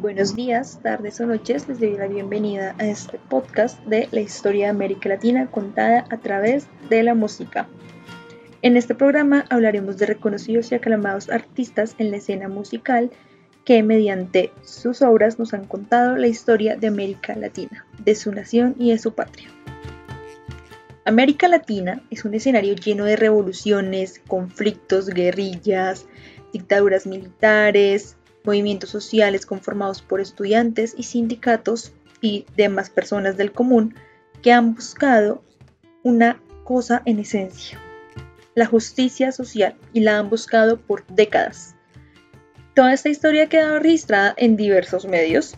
buenos días, tardes o noches. Les doy la bienvenida a este podcast de la historia de América Latina contada a través de la música. En este programa hablaremos de reconocidos y aclamados artistas en la escena musical que mediante sus obras nos han contado la historia de América Latina, de su nación y de su patria. América Latina es un escenario lleno de revoluciones, conflictos, guerrillas, dictaduras militares, movimientos sociales conformados por estudiantes y sindicatos y demás personas del común que han buscado una cosa en esencia, la justicia social, y la han buscado por décadas. Toda esta historia ha quedado registrada en diversos medios,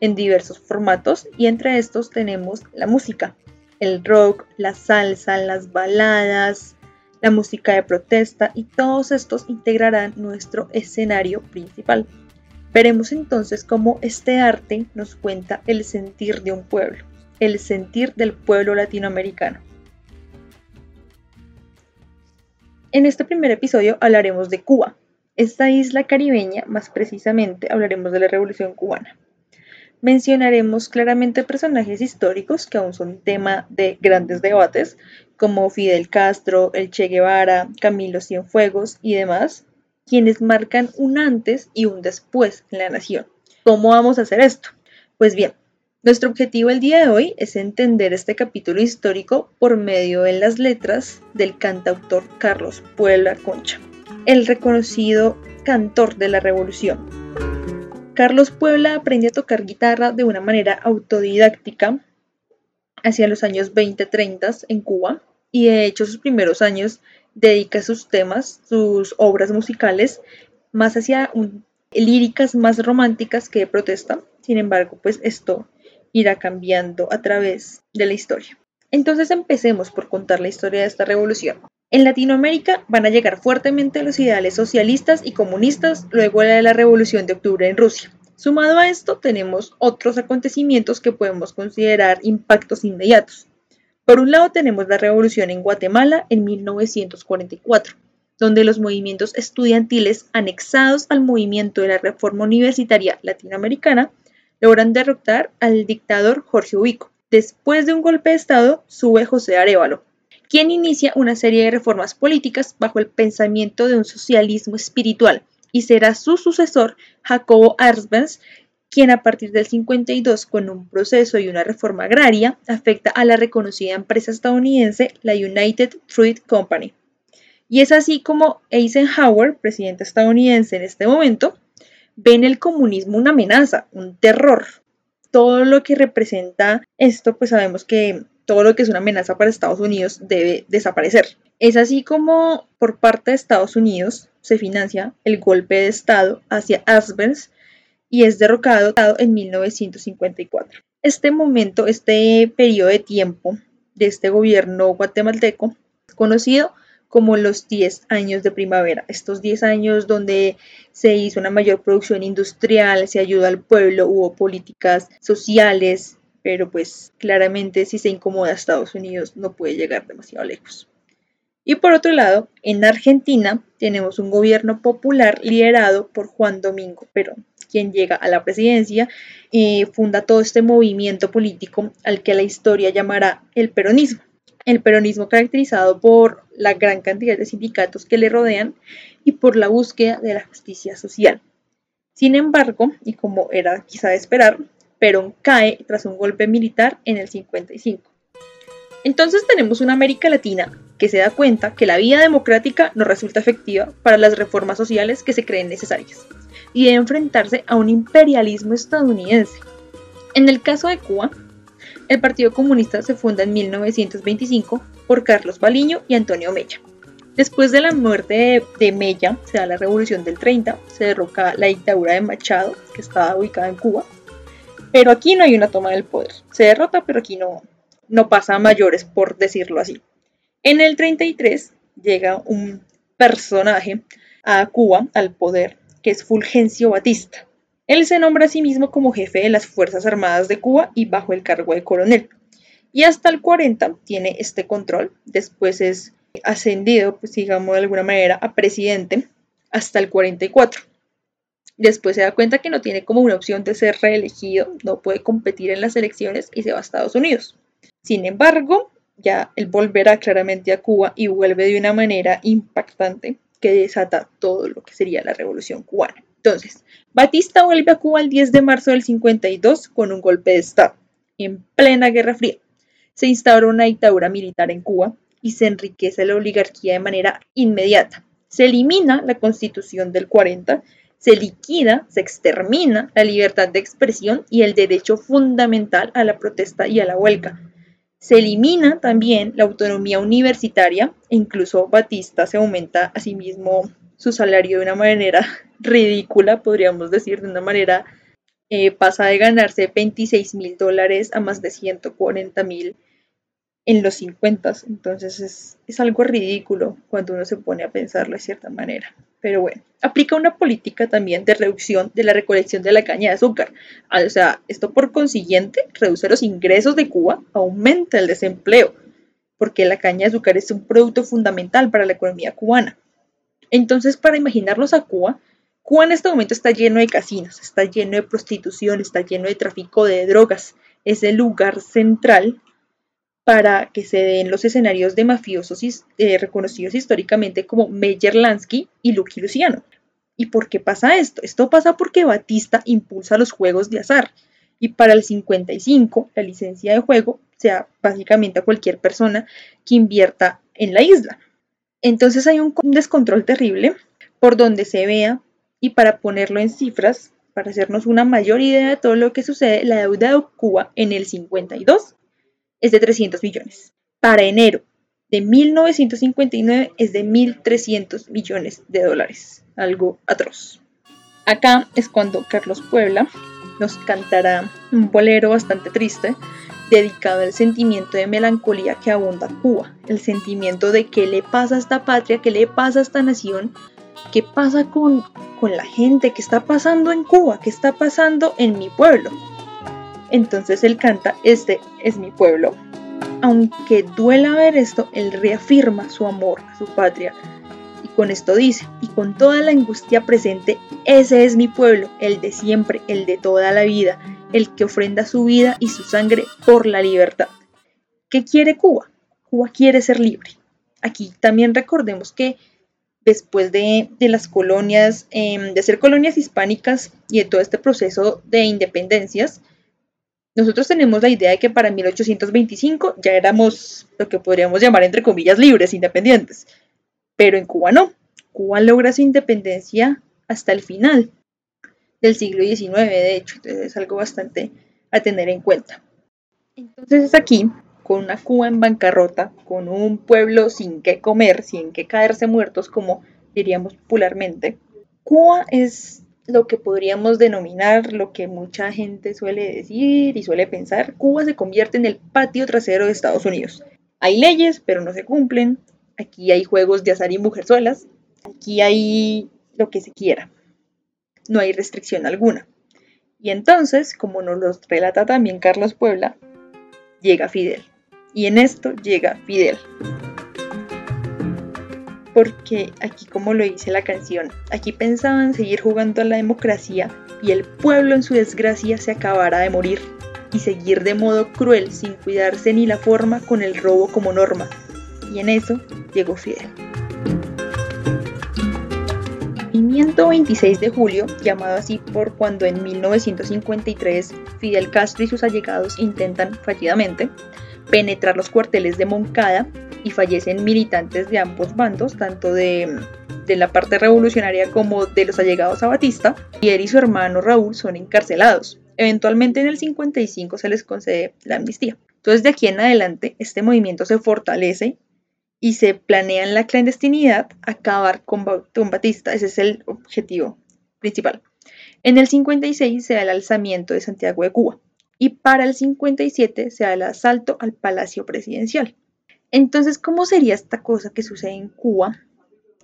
en diversos formatos, y entre estos tenemos la música, el rock, la salsa, las baladas, la música de protesta, y todos estos integrarán nuestro escenario principal. Veremos entonces cómo este arte nos cuenta el sentir de un pueblo, el sentir del pueblo latinoamericano. En este primer episodio hablaremos de Cuba, esta isla caribeña, más precisamente hablaremos de la Revolución cubana. Mencionaremos claramente personajes históricos que aún son tema de grandes debates, como Fidel Castro, el Che Guevara, Camilo Cienfuegos y demás, quienes marcan un antes y un después en la nación. ¿Cómo vamos a hacer esto? Pues bien, nuestro objetivo el día de hoy es entender este capítulo histórico por medio de las letras del cantautor Carlos Puebla Concha, el reconocido cantor de la revolución. Carlos Puebla aprendió a tocar guitarra de una manera autodidáctica hacia los años 20-30 en Cuba y de hecho sus primeros años dedica sus temas, sus obras musicales, más hacia líricas más románticas que de protesta. Sin embargo, pues esto irá cambiando a través de la historia. Entonces empecemos por contar la historia de esta revolución. En Latinoamérica van a llegar fuertemente los ideales socialistas y comunistas luego de la Revolución de Octubre en Rusia. Sumado a esto tenemos otros acontecimientos que podemos considerar impactos inmediatos. Por un lado tenemos la revolución en Guatemala en 1944, donde los movimientos estudiantiles anexados al movimiento de la reforma universitaria latinoamericana logran derrotar al dictador Jorge Ubico. Después de un golpe de Estado, sube José Arevalo, quien inicia una serie de reformas políticas bajo el pensamiento de un socialismo espiritual, y será su sucesor Jacobo Arbenz, quien a partir del 52, con un proceso y una reforma agraria, afecta a la reconocida empresa estadounidense, la United Fruit Company. Y es así como Eisenhower, presidente estadounidense en este momento, ve en el comunismo una amenaza, un terror. Todo lo que representa esto, pues sabemos que todo lo que es una amenaza para Estados Unidos debe desaparecer. Es así como por parte de Estados Unidos se financia el golpe de Estado hacia Asbens y es derrocado en 1954. Este momento, este periodo de tiempo de este gobierno guatemalteco es conocido como los 10 años de primavera, estos 10 años donde se hizo una mayor producción industrial, se ayudó al pueblo, hubo políticas sociales, pero pues claramente si se incomoda a Estados Unidos no puede llegar demasiado lejos. Y por otro lado, en Argentina tenemos un gobierno popular liderado por Juan Domingo Perón quien llega a la presidencia y funda todo este movimiento político al que la historia llamará el peronismo. El peronismo caracterizado por la gran cantidad de sindicatos que le rodean y por la búsqueda de la justicia social. Sin embargo, y como era quizá de esperar, Perón cae tras un golpe militar en el 55. Entonces tenemos una América Latina que se da cuenta que la vía democrática no resulta efectiva para las reformas sociales que se creen necesarias y de enfrentarse a un imperialismo estadounidense. En el caso de Cuba, el Partido Comunista se funda en 1925 por Carlos Baliño y Antonio Mella. Después de la muerte de, Mella, se da la Revolución del 30, se derroca la dictadura de Machado, que estaba ubicada en Cuba, pero aquí no hay una toma del poder. Se derrota, pero aquí no, no pasa a mayores, por decirlo así. En el 33 llega un personaje a Cuba al poder que es Fulgencio Batista. Él se nombra a sí mismo como jefe de las Fuerzas Armadas de Cuba y bajo el cargo de coronel. Y hasta el 40 tiene este control, después es ascendido, pues digamos de alguna manera, a presidente hasta el 44. Después se da cuenta que no tiene como una opción de ser reelegido, no puede competir en las elecciones y se va a Estados Unidos. Sin embargo, ya él volverá claramente a Cuba y vuelve de una manera impactante que desata todo lo que sería la revolución cubana. Entonces, Batista vuelve a Cuba el 10 de marzo del 52 con un golpe de Estado, en plena Guerra Fría. Se instaura una dictadura militar en Cuba y se enriquece la oligarquía de manera inmediata. Se elimina la constitución del 40, se liquida, se extermina la libertad de expresión y el derecho fundamental a la protesta y a la huelga se elimina también la autonomía universitaria e incluso Batista se aumenta a sí mismo su salario de una manera ridícula, podríamos decir, de una manera eh, pasa de ganarse 26 mil dólares a más de 140 mil en los 50. Entonces es, es algo ridículo cuando uno se pone a pensarlo de cierta manera. Pero bueno, aplica una política también de reducción de la recolección de la caña de azúcar. Ah, o sea, esto por consiguiente reduce los ingresos de Cuba, aumenta el desempleo, porque la caña de azúcar es un producto fundamental para la economía cubana. Entonces, para imaginarnos a Cuba, Cuba en este momento está lleno de casinos, está lleno de prostitución, está lleno de tráfico de drogas. Es el lugar central para que se den los escenarios de mafiosos eh, reconocidos históricamente como Meyer Lansky y Lucky Luciano. ¿Y por qué pasa esto? Esto pasa porque Batista impulsa los juegos de azar y para el 55 la licencia de juego sea básicamente a cualquier persona que invierta en la isla. Entonces hay un descontrol terrible por donde se vea y para ponerlo en cifras, para hacernos una mayor idea de todo lo que sucede, la deuda de Cuba en el 52 es de 300 millones. Para enero de 1959 es de 1.300 millones de dólares, algo atroz. Acá es cuando Carlos Puebla nos cantará un bolero bastante triste dedicado al sentimiento de melancolía que abunda Cuba, el sentimiento de qué le pasa a esta patria, qué le pasa a esta nación, qué pasa con, con la gente, qué está pasando en Cuba, qué está pasando en mi pueblo. Entonces él canta, este es mi pueblo. Aunque duela ver esto, él reafirma su amor a su patria. Y con esto dice, y con toda la angustia presente, ese es mi pueblo, el de siempre, el de toda la vida, el que ofrenda su vida y su sangre por la libertad. ¿Qué quiere Cuba? Cuba quiere ser libre. Aquí también recordemos que después de, las colonias, em, de ser colonias hispánicas y de todo este proceso de independencias, nosotros tenemos la idea de que para 1825 ya éramos lo que podríamos llamar entre comillas libres, independientes. Pero en Cuba no. Cuba logra su independencia hasta el final del siglo XIX, de hecho. Entonces es algo bastante a tener en cuenta. Entonces es aquí, con una Cuba en bancarrota, con un pueblo sin qué comer, sin qué caerse muertos, como diríamos popularmente. Cuba es lo que podríamos denominar, lo que mucha gente suele decir y suele pensar, Cuba se convierte en el patio trasero de Estados Unidos. Hay leyes, pero no se cumplen. Aquí hay juegos de azar y mujerzuelas. Aquí hay lo que se quiera. No hay restricción alguna. Y entonces, como nos lo relata también Carlos Puebla, llega Fidel. Y en esto llega Fidel porque aquí como lo dice la canción, aquí pensaban seguir jugando a la democracia y el pueblo en su desgracia se acabara de morir y seguir de modo cruel sin cuidarse ni la forma con el robo como norma. Y en eso llegó Fidel. El movimiento 26 de julio, llamado así por cuando en 1953 Fidel Castro y sus allegados intentan fallidamente penetrar los cuarteles de Moncada y fallecen militantes de ambos bandos, tanto de, la parte revolucionaria como de los allegados a Batista, y él y su hermano Raúl son encarcelados. Eventualmente en el 55 se les concede la amnistía. Entonces de aquí en adelante este movimiento se fortalece y se planea en la clandestinidad acabar con, con Batista. Ese es el objetivo principal. En el 56 se da el alzamiento de Santiago de Cuba y para el 57 se da el asalto al Palacio Presidencial. Entonces, ¿cómo sería esta cosa que sucede en Cuba?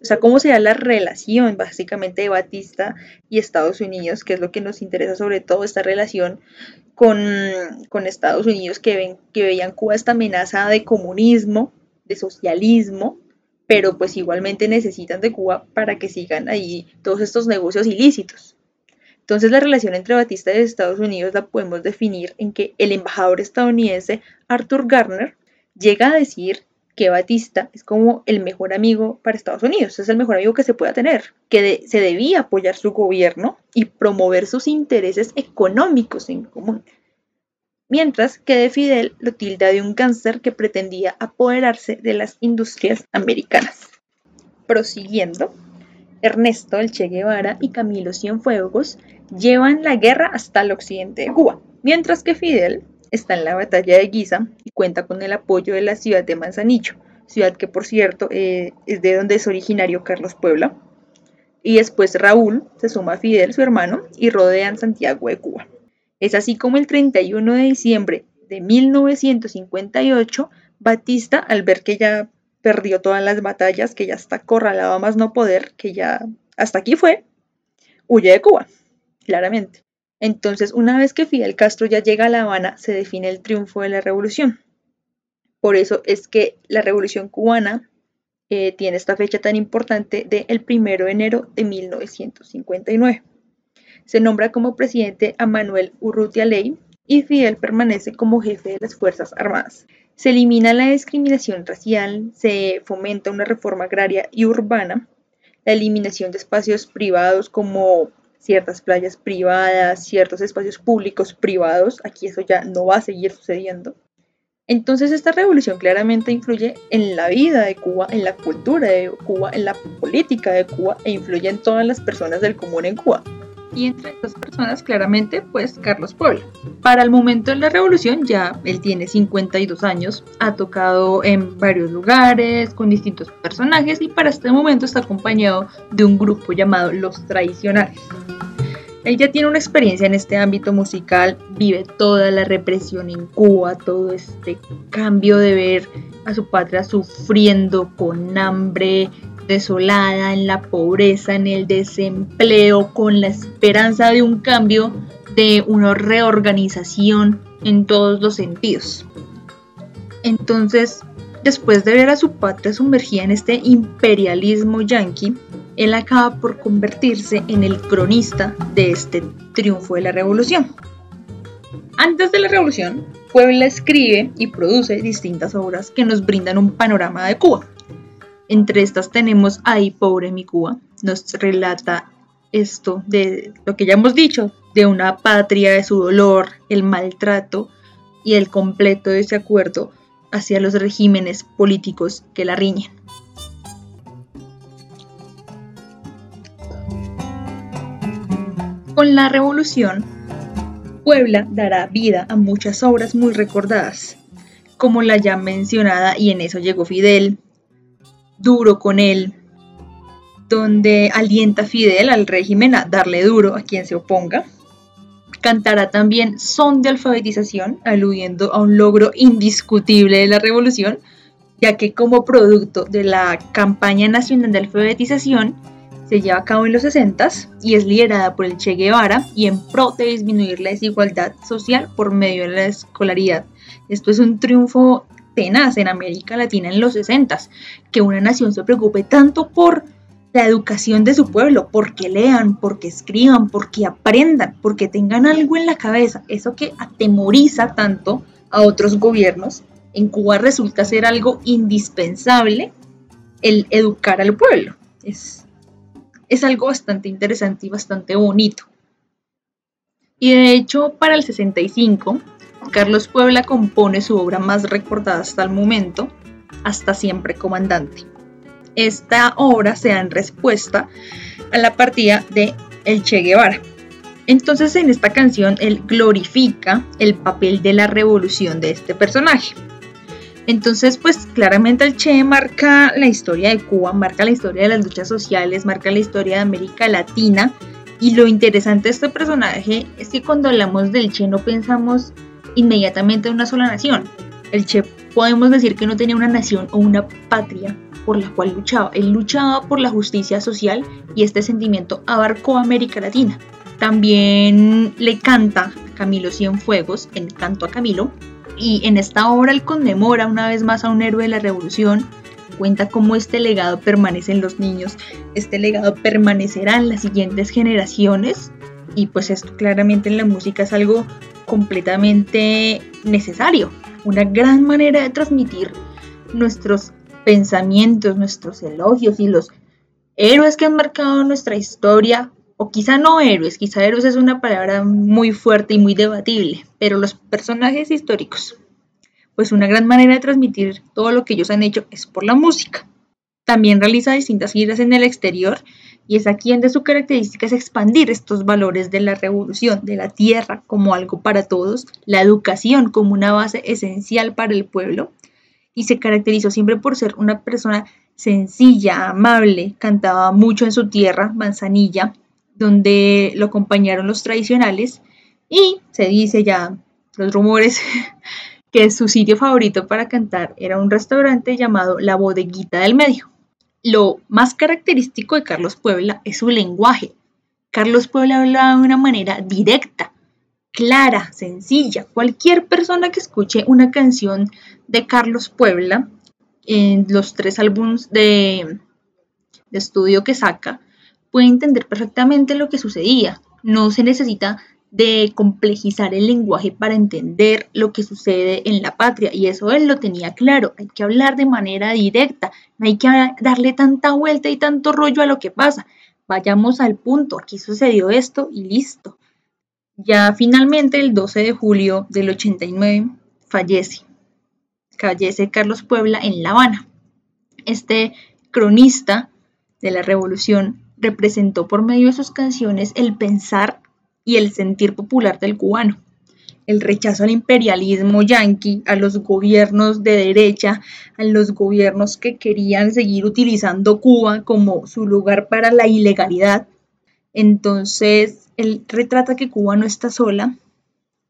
O sea, ¿cómo sería la relación básicamente de Batista y Estados Unidos? Que es lo que nos interesa sobre todo, esta relación con, Estados Unidos que, ven, que veían Cuba esta amenaza de comunismo, de socialismo, pero pues igualmente necesitan de Cuba para que sigan ahí todos estos negocios ilícitos. Entonces la relación entre Batista y Estados Unidos la podemos definir en que el embajador estadounidense Arthur Garner llega a decir que Batista es como el mejor amigo para Estados Unidos, es el mejor amigo que se pueda tener, que se debía apoyar su gobierno y promover sus intereses económicos en común. Mientras que de Fidel lo tilda de un cáncer que pretendía apoderarse de las industrias americanas. Prosiguiendo, Ernesto el Che Guevara y Camilo Cienfuegos llevan la guerra hasta el occidente de Cuba, mientras que Fidel está en la batalla de Guisa y cuenta con el apoyo de la ciudad de Manzanillo, ciudad que por cierto eh, es de donde es originario Carlos Puebla. Y después Raúl se suma a Fidel, su hermano, y rodean Santiago de Cuba. Es así como el 31 de diciembre de 1958, Batista, al ver que ya perdió todas las batallas, que ya está acorralado a más no poder, que ya hasta aquí fue, huye de Cuba, claramente. Entonces, una vez que Fidel Castro ya llega a La Habana, se define el triunfo de la revolución. Por eso es que la revolución cubana eh, tiene esta fecha tan importante del el 1 de enero de 1959. Se nombra como presidente a Manuel Urrutia Ley y Fidel permanece como jefe de las Fuerzas Armadas. Se elimina la discriminación racial, se fomenta una reforma agraria y urbana, la eliminación de espacios privados como ciertas playas privadas, ciertos espacios públicos privados. Aquí eso ya no va a seguir sucediendo. Entonces esta revolución claramente influye en la vida de Cuba, en la cultura de Cuba, en la política de Cuba e influye en todas las personas del común en Cuba y entre estas personas claramente pues Carlos Puebla. Para el momento de la revolución ya él tiene 52 años, ha tocado en varios lugares con distintos personajes y para este momento está acompañado de un grupo llamado Los Tradicionales. Él ya tiene una experiencia en este ámbito musical, vive toda la represión en Cuba, todo este cambio de ver a su patria sufriendo con hambre, desolada, en la pobreza, en el desempleo, con la esperanza de un cambio, de una reorganización en todos los sentidos. Entonces, después de ver a su patria sumergida en este imperialismo yanqui, él acaba por convertirse en el cronista de este triunfo de la revolución. Antes de la revolución, Puebla escribe y produce distintas obras que nos brindan un panorama de Cuba. Entre estas tenemos Ay, pobre mi Cuba. Nos relata esto de lo que ya hemos dicho, de una patria, de su dolor, el maltrato y el completo desacuerdo hacia los regímenes políticos que la riñen. Con la revolución, Puebla dará vida a muchas obras muy recordadas, como la ya mencionada Y en eso llegó Fidel, duro con él, donde alienta a Fidel al régimen a darle duro a quien se oponga. Cantará también Son de alfabetización, aludiendo a un logro indiscutible de la revolución, ya que como producto de la campaña nacional de alfabetización se lleva a cabo en los 60 y es liderada por el Che Guevara y en pro de disminuir la desigualdad social por medio de la escolaridad. Esto es un triunfo tenaz en América Latina en los 60, que una nación se preocupe tanto por la educación de su pueblo, porque lean, porque escriban, porque aprendan, porque tengan algo en la cabeza, eso que atemoriza tanto a otros gobiernos, en Cuba resulta ser algo indispensable el educar al pueblo. Es, es algo bastante interesante y bastante bonito. Y de hecho, para el 65, Carlos Puebla compone su obra más recordada hasta el momento, Hasta siempre comandante. Esta obra se da en respuesta a la partida de El Che Guevara. Entonces en esta canción él glorifica el papel de la revolución de este personaje. Entonces, pues claramente el Che marca la historia de Cuba, marca la historia de las luchas sociales, marca la historia de América Latina. Y lo interesante de este personaje es que cuando hablamos del Che no pensamos inmediatamente una sola nación. El Che podemos decir que no tenía una nación o una patria por la cual luchaba. Él luchaba por la justicia social y este sentimiento abarcó América Latina. También le canta a Camilo Cienfuegos en Canto a Camilo y en esta obra él conmemora una vez más a un héroe de la revolución, cuenta cómo este legado permanece en los niños, este legado permanecerá en las siguientes generaciones y pues esto claramente en la música es algo completamente necesario, una gran manera de transmitir nuestros pensamientos, nuestros elogios y los héroes que han marcado nuestra historia, o quizá no héroes, quizá héroes es una palabra muy fuerte y muy debatible, pero los personajes históricos, pues una gran manera de transmitir todo lo que ellos han hecho es por la música. También realiza distintas giras en el exterior y es aquí donde su característica es expandir estos valores de la revolución, de la tierra como algo para todos, la educación como una base esencial para el pueblo y se caracterizó siempre por ser una persona sencilla, amable, cantaba mucho en su tierra, Manzanilla, donde lo acompañaron los tradicionales y se dice ya los rumores que su sitio favorito para cantar era un restaurante llamado La Bodeguita del Medio. Lo más característico de Carlos Puebla es su lenguaje. Carlos Puebla hablaba de una manera directa, clara, sencilla. Cualquier persona que escuche una canción de Carlos Puebla en los tres álbumes de, de estudio que saca, puede entender perfectamente lo que sucedía. No se necesita de complejizar el lenguaje para entender lo que sucede en la patria. Y eso él lo tenía claro. Hay que hablar de manera directa. No hay que darle tanta vuelta y tanto rollo a lo que pasa. Vayamos al punto. Aquí sucedió esto y listo. Ya finalmente el 12 de julio del 89 fallece. Fallece Carlos Puebla en La Habana. Este cronista de la revolución representó por medio de sus canciones el pensar y el sentir popular del cubano. El rechazo al imperialismo yanqui, a los gobiernos de derecha, a los gobiernos que querían seguir utilizando Cuba como su lugar para la ilegalidad. Entonces, él retrata que Cuba no está sola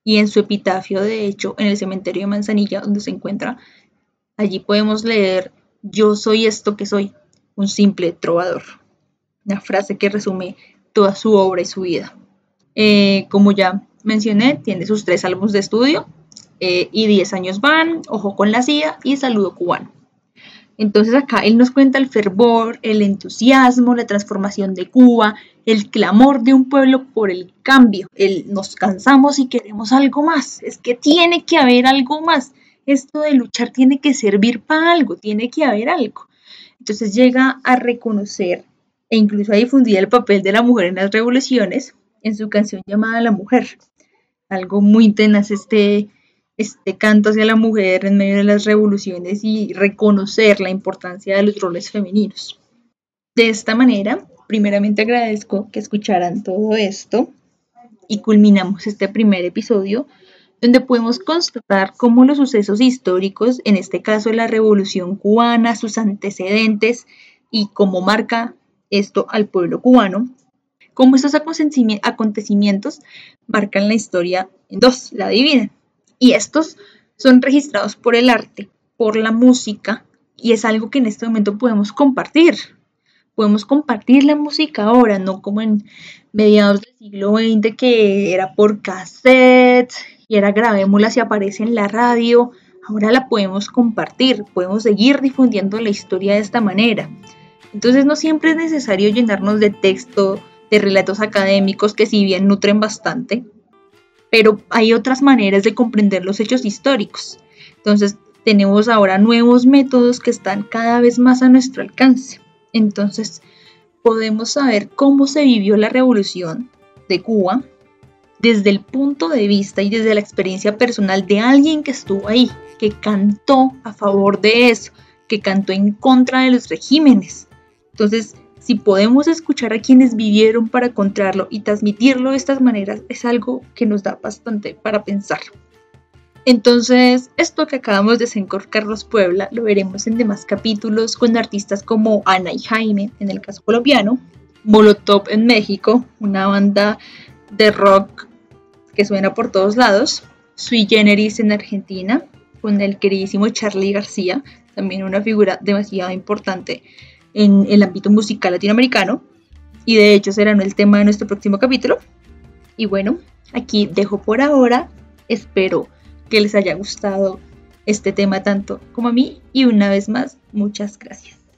y en su epitafio, de hecho, en el cementerio de Manzanilla, donde se encuentra, allí podemos leer, yo soy esto que soy, un simple trovador. Una frase que resume toda su obra y su vida. Eh, como ya mencioné, tiene sus tres álbumes de estudio eh, y 10 años van, Ojo con la CIA y Saludo Cubano. Entonces acá él nos cuenta el fervor, el entusiasmo, la transformación de Cuba, el clamor de un pueblo por el cambio. El nos cansamos y queremos algo más. Es que tiene que haber algo más. Esto de luchar tiene que servir para algo, tiene que haber algo. Entonces llega a reconocer e incluso a difundir el papel de la mujer en las revoluciones, en su canción llamada La Mujer. Algo muy tenaz este, este canto hacia la mujer en medio de las revoluciones y reconocer la importancia de los roles femeninos. De esta manera, primeramente agradezco que escucharan todo esto y culminamos este primer episodio donde podemos constatar cómo los sucesos históricos, en este caso la Revolución cubana, sus antecedentes y cómo marca esto al pueblo cubano, cómo estos acontecimientos marcan la historia en dos, la dividen. Y estos son registrados por el arte, por la música, y es algo que en este momento podemos compartir. Podemos compartir la música ahora, no como en mediados del siglo XX que era por cassette y era grabémosla si aparece en la radio. Ahora la podemos compartir, podemos seguir difundiendo la historia de esta manera. Entonces no siempre es necesario llenarnos de texto, de relatos académicos que si bien nutren bastante, pero hay otras maneras de comprender los hechos históricos. Entonces, tenemos ahora nuevos métodos que están cada vez más a nuestro alcance. Entonces, podemos saber cómo se vivió la revolución de Cuba desde el punto de vista y desde la experiencia personal de alguien que estuvo ahí, que cantó a favor de eso, que cantó en contra de los regímenes. Entonces, si podemos escuchar a quienes vivieron para contarlo y transmitirlo de estas maneras, es algo que nos da bastante para pensar. Entonces, esto que acabamos de hacer Carlos Puebla lo veremos en demás capítulos con artistas como Ana y Jaime, en el caso colombiano, Molotov en México, una banda de rock que suena por todos lados, Sui Generis en Argentina, con el queridísimo Charlie García, también una figura demasiado importante en el ámbito musical latinoamericano. Y de hecho será el tema de nuestro próximo capítulo. Y bueno, aquí dejo por ahora. Espero que les haya gustado este tema tanto como a mí. Y una vez más, muchas gracias.